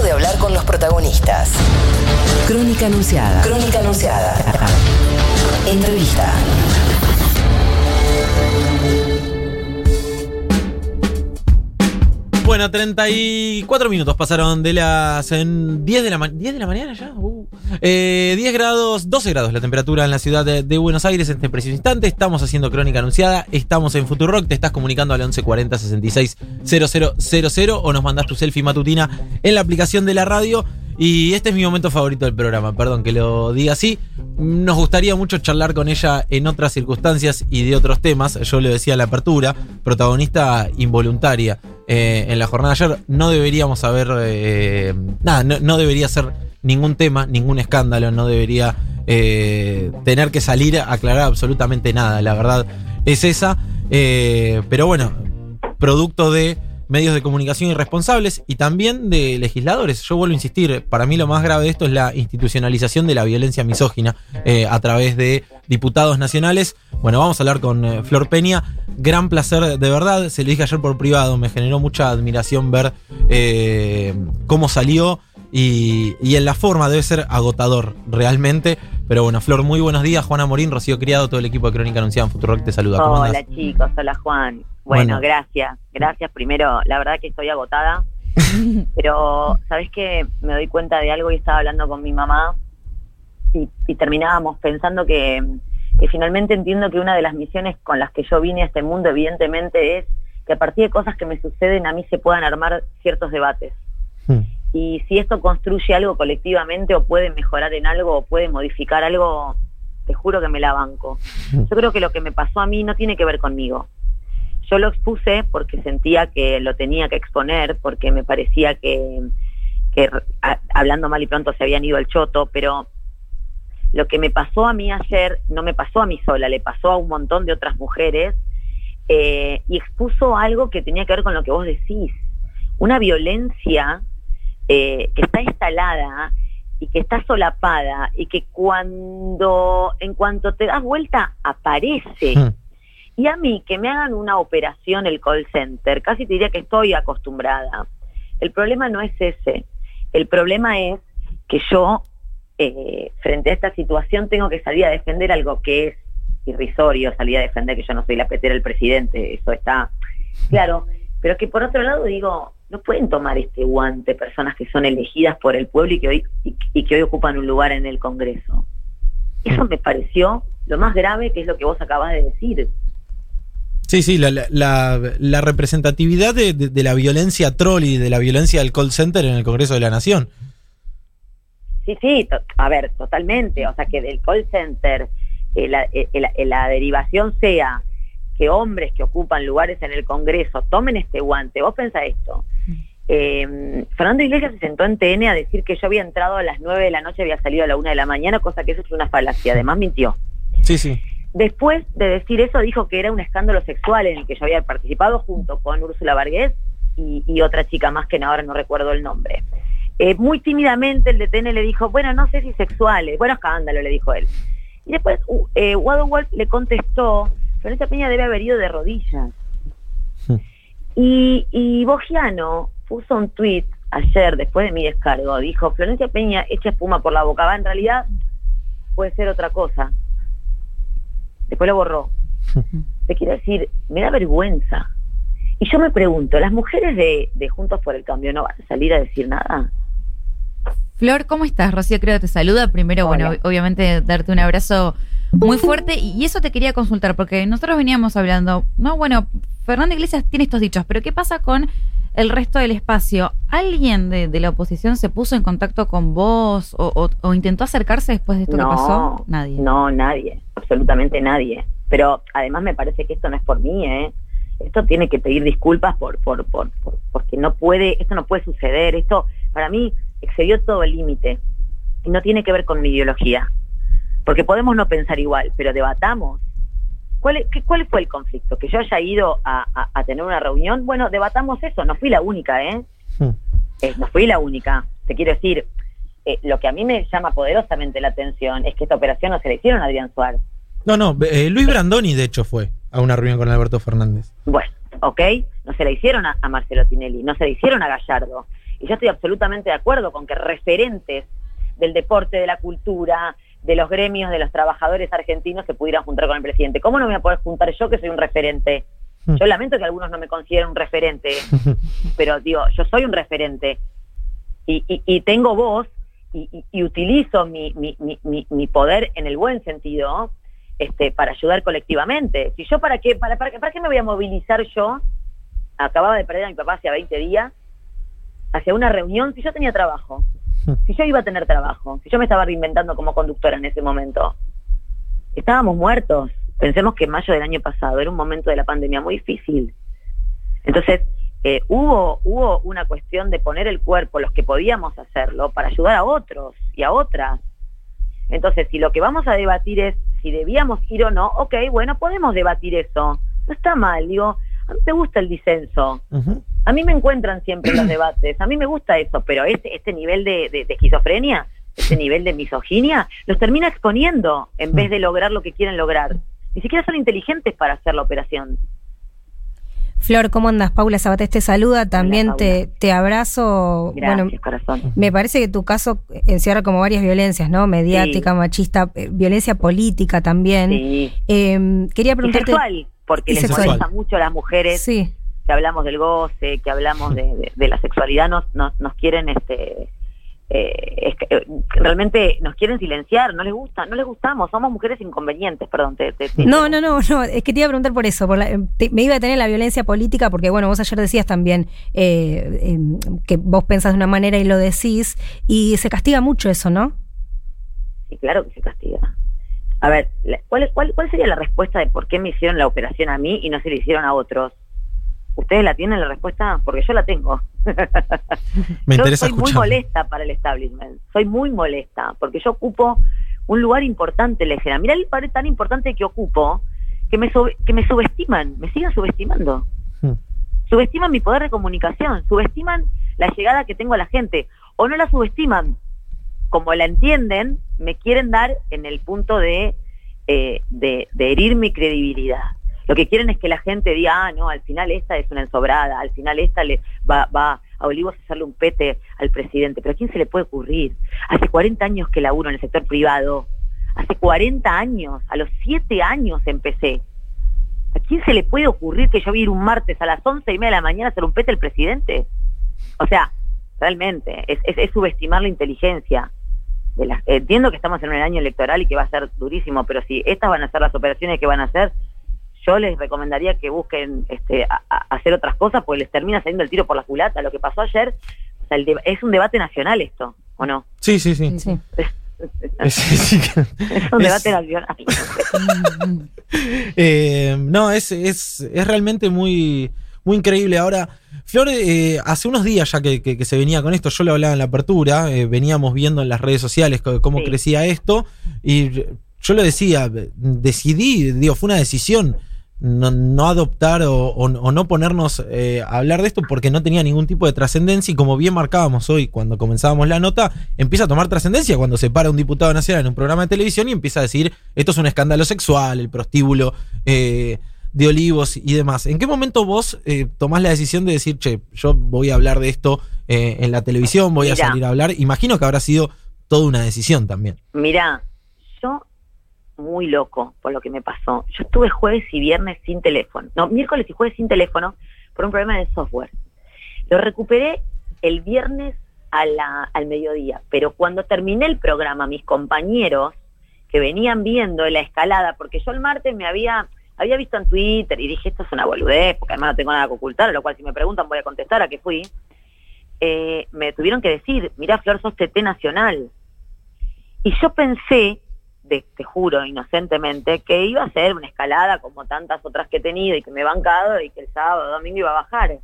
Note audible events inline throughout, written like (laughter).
Momento de hablar con los protagonistas. Crónica anunciada. Crónica anunciada. Entrevista. Bueno, 34 minutos pasaron de las en 10 de la mañana. ¿10 de la mañana ya? Uh. Eh, 10 grados, 12 grados la temperatura en la ciudad de, Buenos Aires en este preciso instante. Estamos haciendo crónica anunciada. Estamos en Futurock. Te estás comunicando al 1140 66 000 o nos mandás tu selfie matutina en la aplicación de la radio. Y este es mi momento favorito del programa, perdón que lo diga así. Nos gustaría mucho charlar con ella en otras circunstancias y de otros temas. Yo le decía a la apertura, protagonista involuntaria eh, en la jornada de ayer. No deberíamos haber. eh, nada, no, debería ser ningún tema, ningún escándalo, no debería eh, tener que salir a aclarar absolutamente nada. La verdad es esa. Pero bueno, producto de medios de comunicación irresponsables y también de legisladores. Yo vuelvo a insistir, para mí lo más grave de esto es la institucionalización de la violencia misógina a través de diputados nacionales. Bueno, vamos a hablar con Flor Peña. Gran placer, de verdad, se lo dije ayer por privado, me generó mucha admiración ver eh, cómo salió y, y en la forma debe ser agotador realmente. Pero bueno, Flor, muy buenos días. Juana Morín, Rocío Criado, todo el equipo de Crónica Anunciada en Futurock te saluda. ¿Cómo andás? Hola chicos, hola Juan. Bueno, Bueno. gracias, gracias. Primero, la verdad que estoy agotada, (laughs) pero sabes que me doy cuenta de algo y estaba hablando con mi mamá y, y terminábamos pensando que, que finalmente entiendo que una de las misiones con las que yo vine a este mundo evidentemente es que a partir de cosas que me suceden a mí se puedan armar ciertos debates. Hmm. Y si esto construye algo colectivamente o puede mejorar en algo o puede modificar algo, te juro que me la banco. Yo creo que lo que me pasó a mí no tiene que ver conmigo. Yo lo expuse porque sentía que lo tenía que exponer, porque me parecía que, que a- hablando mal y pronto se habían ido al choto, pero lo que me pasó a mí ayer no me pasó a mí sola, le pasó a un montón de otras mujeres eh, y expuso algo que tenía que ver con lo que vos decís. Una violencia eh, que está instalada y que está solapada y que cuando, en cuanto te das vuelta, aparece. Y a mí, que me hagan una operación el call center, casi te diría que estoy acostumbrada. El problema no es ese. El problema es que yo, eh, frente a esta situación, tengo que salir a defender algo que es irrisorio, salir a defender que yo no soy la petera del presidente, eso está claro. Pero que por otro lado digo, no pueden tomar este guante personas que son elegidas por el pueblo y que hoy, y, que hoy ocupan un lugar en el Congreso. Eso me pareció lo más grave que es lo que vos acabas de decir. Sí, sí, la, la- la- la representatividad de, de- de la violencia troll y de la violencia del call center en el Congreso de la Nación. Sí, sí, a ver, totalmente. O sea, que del call center eh, la, eh, la- eh, la derivación sea que hombres que ocupan lugares en el Congreso tomen este guante. Vos pensá esto. Eh, Fernando Iglesias se sentó en TN a decir que yo había entrado a las 9 de la noche, había salido a la 1 de la mañana, cosa que eso es una falacia. Además mintió. Sí, sí. Después de decir eso, dijo que era un escándalo sexual en el que yo había participado junto con Úrsula Vargués y, y otra chica más que ahora no recuerdo el nombre. Eh, muy tímidamente el DTN le dijo, bueno, no sé si sexuales, bueno, escándalo, le dijo él. Y después uh, eh, le contestó, Florencia Peña debe haber ido de rodillas. Y, y Bogiano puso un tuit ayer, después de mi descargo, dijo, Florencia Peña echa espuma por la boca, va, en realidad puede ser otra cosa. Después lo borró. (laughs) Te quiero decir, me da vergüenza. Y yo me pregunto, ¿las mujeres de, de Juntos por el Cambio no van a salir a decir nada? Flor, ¿cómo estás? Rocío creo que te saluda. Primero, Hola. bueno, ob- obviamente darte un abrazo muy fuerte. Y eso te quería consultar, porque nosotros veníamos hablando, no, bueno, Fernando Iglesias tiene estos dichos, pero ¿qué pasa con el resto del espacio? ¿Alguien de, de la oposición se puso en contacto con vos o, o- o intentó acercarse después de esto que pasó? Nadie. No, nadie, absolutamente nadie. Pero además me parece que esto no es por mí, ¿eh? Esto tiene que pedir disculpas por, por, por, por- porque no puede, esto no puede suceder. Esto, para mí, excedió todo el límite. Y no tiene que ver con mi ideología. Porque podemos no pensar igual, pero debatamos. ¿Cuál, es- qué- ¿Cuál fue el conflicto? ¿Que yo haya ido a, a- a tener una reunión? Bueno, debatamos eso. No fui la única, ¿eh? Hmm. Eh, no fui la única. Te quiero decir, eh, lo que a mí me llama poderosamente la atención es que esta operación no se le hicieron a Adrián Suárez. No, no, eh, Luis Brandoni, de hecho, fue a una reunión con Alberto Fernández. Bueno, ok, no se la hicieron a, a Marcelo Tinelli, no se la hicieron a Gallardo. Y yo estoy absolutamente de acuerdo con que referentes del deporte, de la cultura, de los gremios, de los trabajadores argentinos se pudieran juntar con el presidente. ¿Cómo no me voy a poder juntar yo que soy un referente? Mm. Yo lamento que algunos no me consideren un referente, (laughs) pero digo, yo soy un referente y, y- y tengo voz y, y- utilizo mi, mi- mi- mi- poder en el buen sentido este, para ayudar colectivamente. Si yo para qué, para, para, para qué me voy a movilizar yo, acababa de perder a mi papá hace 20 días, hacia una reunión si yo tenía trabajo, si yo iba a tener trabajo, si yo me estaba reinventando como conductora en ese momento. Estábamos muertos. Pensemos que mayo del año pasado era un momento de la pandemia muy difícil. Entonces, eh, hubo, hubo una cuestión de poner el cuerpo, los que podíamos hacerlo, para ayudar a otros y a otras. Entonces, si lo que vamos a debatir es si debíamos ir o no, ok, bueno, podemos debatir eso. No está mal, digo, a mí me gusta el disenso. A mí me encuentran siempre en los (clears throat) debates, a mí me gusta eso, pero este, este nivel de, de- de esquizofrenia, este nivel de misoginia, los termina exponiendo en vez de lograr lo que quieren lograr. Ni siquiera son inteligentes para hacer la operación. Flor, ¿cómo andas? Paula Sabatés te saluda, también te, te abrazo. Gracias, Bueno, corazón. me parece que tu caso encierra como varias violencias, ¿no? Mediática, Sí. machista, eh, violencia política también. Sí. Eh, quería Y preguntarte... sexual, porque Y les sexual. molesta mucho a las mujeres Sí, que hablamos del goce, que hablamos de, de- de la sexualidad, nos, nos, nos quieren este eh, es eh, realmente nos quieren silenciar, no les gusta, no les gustamos, somos mujeres inconvenientes, perdón. Te, te- te- No, no, no, no, es que te iba a preguntar por eso, por la- me iba a tener la violencia política, porque bueno, vos ayer decías también eh, eh, que vos pensás de una manera y lo decís, y se castiga mucho eso, ¿no? Sí, claro que se castiga. A ver, ¿cuál, cuál, ¿cuál sería la respuesta de por qué me hicieron la operación a mí y no se le hicieron a otros? ¿Ustedes la tienen la respuesta? Porque yo la tengo. (laughs) Me yo interesa soy muy molesta para el establishment. Soy muy molesta porque yo ocupo un lugar importante la escena. Mira el lugar tan importante que ocupo que me, que me subestiman, me siguen subestimando. Mm. Subestiman mi poder de comunicación, subestiman la llegada que tengo a la gente o no la subestiman. Como la entienden, me quieren dar en el punto de, eh, de, de herir mi credibilidad. Lo que quieren es que la gente diga, ah, no, al final esta es una ensobrada, al final esta le va, a Olivos a hacerle un pete al presidente. Pero ¿a quién se le puede ocurrir? Hace 40 años que laburo en el sector privado. Hace 40 años, a los 7 años empecé. ¿A quién se le puede ocurrir que yo voy a ir un martes a las 11 y media de la mañana a hacer un pete al presidente? O sea, realmente, es, es- es subestimar la inteligencia. De las- entiendo que estamos en un año electoral y que va a ser durísimo, pero si estas van a ser las operaciones que van a hacer, yo les recomendaría que busquen este, a- a- hacer otras cosas, porque les termina saliendo el tiro por la culata. Lo que pasó ayer, o sea, el deba- es un debate nacional esto, ¿o no? Sí, sí, sí. Sí. (laughs) Es, un es- debate nacional. (laughs) Eh, no, es, es, es realmente muy, muy increíble. Ahora, Flor, eh, hace unos días ya que, que- que se venía con esto, yo lo hablaba en la apertura, eh, veníamos viendo en las redes sociales cómo Sí. crecía esto, y yo lo decía, decidí, digo, fue una decisión. No, no adoptar o, o- o no ponernos eh, a hablar de esto porque no tenía ningún tipo de trascendencia y como bien marcábamos hoy cuando comenzábamos la nota, empieza a tomar trascendencia cuando se para un diputado nacional en un programa de televisión y empieza a decir esto es un escándalo sexual, el prostíbulo eh, de olivos y demás. ¿En qué momento vos eh, tomás la decisión de decir, che, yo voy a hablar de esto eh, en la televisión, voy a salir a hablar? Imagino que habrá sido toda una decisión también. Mirá, yo muy loco por lo que me pasó. Yo estuve jueves y viernes sin teléfono. No, miércoles y jueves sin teléfono por un problema de software. Lo recuperé el viernes a al mediodía, pero cuando terminé el programa, mis compañeros que venían viendo la escalada, porque yo el martes me había, había visto en Twitter y dije, esto es una boludez, porque además no tengo nada que ocultar, lo cual si me preguntan voy a contestar a qué fui, eh, me tuvieron que decir, mirá Flor, sos TT Nacional. Y yo pensé, de- te juro inocentemente, que iba a ser una escalada como tantas otras que he tenido y que me he bancado y que el sábado domingo iba a bajar.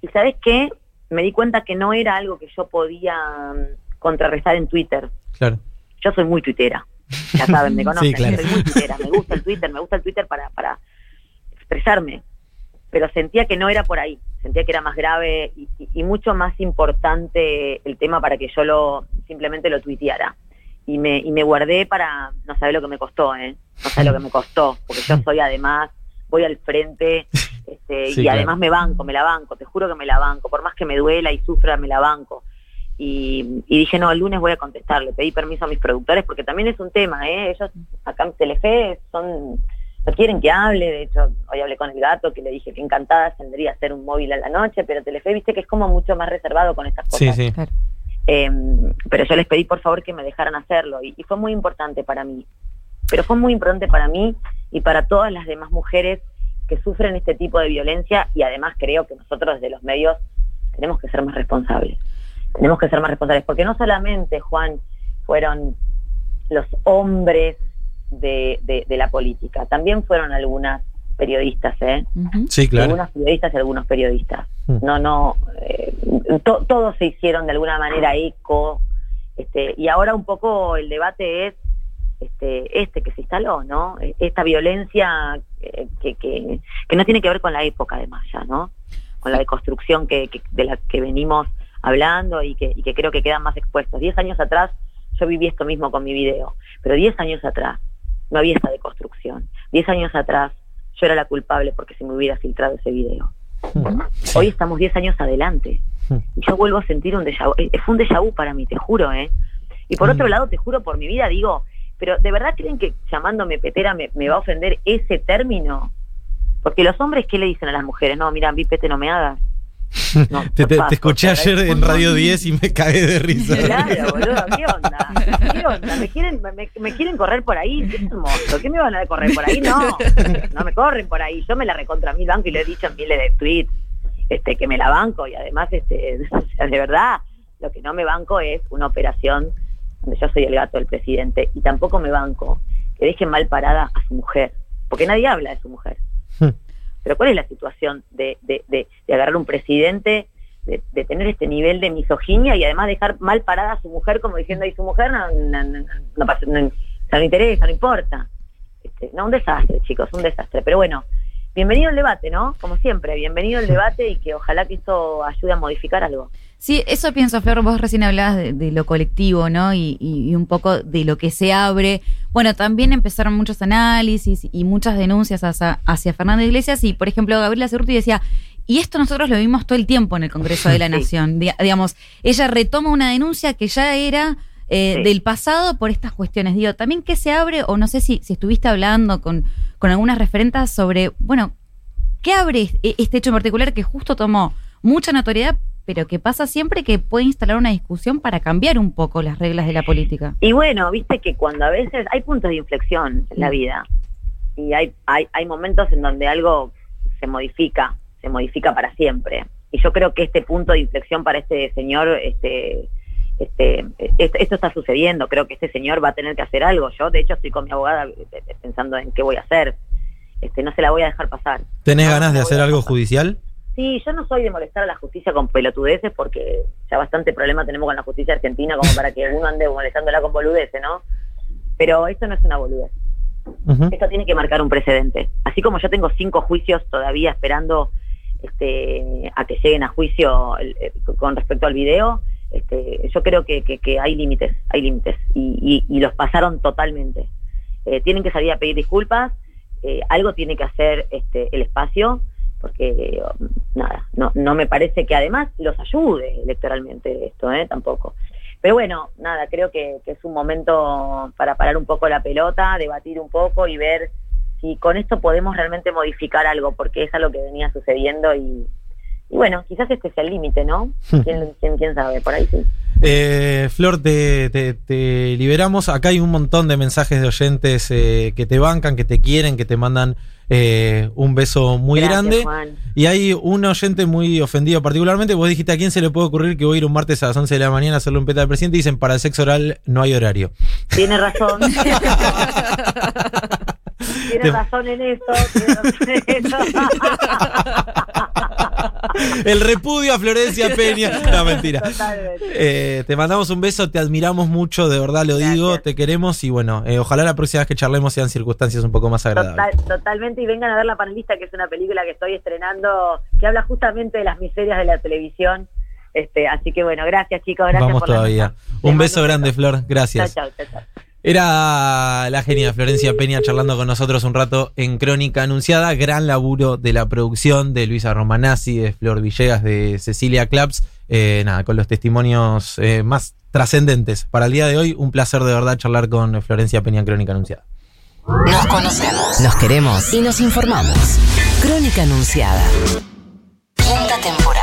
Y sabes qué? Me di cuenta que no era algo que yo podía mm, contrarrestar en Twitter. Claro. Yo soy muy tuitera. Ya saben, me (laughs) conocen. Sí, claro. Soy muy tuitera. Me gusta el Twitter, me gusta el Twitter para, para expresarme. Pero sentía que no era por ahí. Sentía que era más grave y, y- y mucho más importante el tema para que yo lo simplemente lo tuiteara. Y me, y me guardé para, no saber lo que me costó, ¿eh? No saber lo que me costó, porque yo soy además, voy al frente (laughs) Este, Sí, y claro. además me banco, me la banco, te juro que me la banco, por más que me duela y sufra, me la banco. Y, y dije, no, el lunes voy a contestar, le pedí permiso a mis productores porque también es un tema, ¿eh? Ellos acá en Telefe son, no quieren que hable, de hecho, hoy hablé con el gato que le dije que encantada tendría a hacer un móvil a la noche, pero Telefe, viste que es como mucho más reservado con estas Sí, cosas. sí. Claro. Eh, pero yo les pedí por favor que me dejaran hacerlo y, fue muy importante para mí. Pero fue muy importante para mí y para todas las demás mujeres que sufren este tipo de violencia y además creo que nosotros desde los medios tenemos que ser más responsables. Tenemos que ser más responsables porque no solamente, Juan, fueron los hombres de- de la política, también fueron algunas periodistas, ¿eh? Sí, claro. algunas periodistas y algunos periodistas. Mm. No, no, eh, to- todos se hicieron de alguna manera eco, este, y ahora un poco el debate es este, este que se instaló, ¿no? E- Esta violencia eh, que, que, que no tiene que ver con la época además ya, ¿no? Con la deconstrucción que, que- de la que venimos hablando y que, y que creo que quedan más expuestos. Diez años atrás yo viví esto mismo con mi video, pero diez años atrás no había esta deconstrucción. Diez años atrás yo era la culpable porque se me hubiera filtrado ese video. Sí. Hoy estamos 10 años adelante. Mm. Y yo vuelvo a sentir un déjà vu. Eh, Fue un déjà vu para mí, te juro, ¿eh? Y por Mm. otro lado, te juro por mi vida, digo, pero ¿de verdad creen que llamándome petera me, me va a ofender ese término? Porque los hombres, ¿qué le dicen a las mujeres? No, mira, vi pete, no me hagas. No, (laughs) Te, te- te paso, escuché ayer en Radio 10 y me cagué de risa. Claro, boludo, ¿qué onda? ¿Qué onda? ¿Me quieren, me, me quieren correr por ahí? Qué hermoso, ¿qué me van a correr por ahí? No, no me corren por ahí. Yo me la recontra mil banco y lo he dicho en miles de tweets, este, que me la banco y además, este, (laughs) o sea, de verdad, lo que no me banco es una operación donde yo soy el gato del presidente y tampoco me banco que dejen mal parada a su mujer, porque nadie habla de su mujer. Pero ¿cuál es la situación de, de, de, de agarrar un presidente, de, tener este nivel de misoginia y además dejar mal parada a su mujer como diciendo, y su mujer no, no, no, no pasa- no- no interesa, no importa? Este, no, un desastre, chicos, un desastre. Pero bueno, bienvenido al debate, ¿no? Como siempre, bienvenido al debate y que ojalá que esto ayude a modificar algo. Sí, eso pienso, Flor. Vos recién hablabas de, de lo colectivo, ¿no? Y, y- y un poco de lo que se abre. Bueno, también empezaron muchos análisis y muchas denuncias hacia, hacia Fernando Iglesias. Y, por ejemplo, Gabriela Cerruti decía, y esto nosotros lo vimos todo el tiempo en el Congreso de la. (laughs) Nación. Di- digamos, ella retoma una denuncia que ya era eh, Sí. del pasado por estas cuestiones. Digo, también que se abre, o no sé si, si estuviste hablando con, con algunas referentas sobre, bueno, ¿Qué abre e- este hecho en particular que justo tomó mucha notoriedad, pero que pasa siempre que puede instalar una discusión para cambiar un poco las reglas de la política? Y bueno, viste que cuando a veces hay puntos de inflexión en la vida y hay, hay, hay momentos en donde algo se modifica, se modifica para siempre. Y yo creo que este punto de inflexión para este señor, este, este, esto, esto está sucediendo. Creo que este señor va a tener que hacer algo. Yo, de hecho, estoy con mi abogada eh, eh, pensando en qué voy a hacer. Este, no se la voy a dejar pasar. ¿Tenés No, ganas no de hacer algo pasar. judicial? Sí, yo no soy de molestar a la justicia con pelotudeces porque ya bastante problema tenemos con la justicia argentina como para que uno ande molestándola con boludeces, ¿no? Pero esto no es una boludez. Ujú. Esto tiene que marcar un precedente. Así como yo tengo cinco juicios todavía esperando este, a que lleguen a juicio el- eh, con respecto al video, este, yo creo que, que- que hay límites, hay límites y, y- y los pasaron totalmente. Eh, tienen que salir a pedir disculpas, eh, algo tiene que hacer este, el espacio, porque nada, no, no me parece que además los ayude electoralmente esto, ¿eh? tampoco. Pero bueno, nada, creo que, que es un momento para parar un poco la pelota, debatir un poco y ver si con esto podemos realmente modificar algo, porque es algo que venía sucediendo y, y bueno, quizás este sea el límite, ¿no? (laughs) ¿Quién, quién, quién sabe? Por ahí sí. Eh, Flor, te, te- te liberamos. Acá hay un montón de mensajes de oyentes eh, que te bancan, que te quieren, que te mandan eh, un beso muy Gracias, grande. Juan. Y hay un oyente muy ofendido particularmente. Vos dijiste a quién se le puede ocurrir que voy a ir un martes a las 11 de la mañana a hacerle un peta al presidente. Dicen, para el sexo oral no hay horario. Tiene razón. (laughs) tiene Te- razón en eso. Tiene razón en (laughs) eso. El repudio a Florencia Peña. No, mentira. Totalmente. Eh, te mandamos un beso, te admiramos mucho, de verdad lo digo, te queremos y bueno, eh, ojalá la próxima vez que charlemos sean circunstancias un poco más agradables. Total- totalmente, y vengan a ver La Panelista, que es una película que estoy estrenando, que habla justamente de las miserias de la televisión. Este, así que bueno, gracias chicos, gracias Vamos por todavía. Un beso grande, Flor, gracias. chao, chao, chao. Era la genia Florencia Peña charlando con nosotros un rato en Crónica Anunciada. Gran laburo de la producción de Luisa Romanazzi, de Flor Villegas, de Cecilia Claps. Eh, nada, con los testimonios eh, más trascendentes. Para el día de hoy, un placer de verdad charlar con Florencia Peña en Crónica Anunciada. Nos conocemos, nos queremos y nos informamos. Crónica Anunciada. Quinta temporada.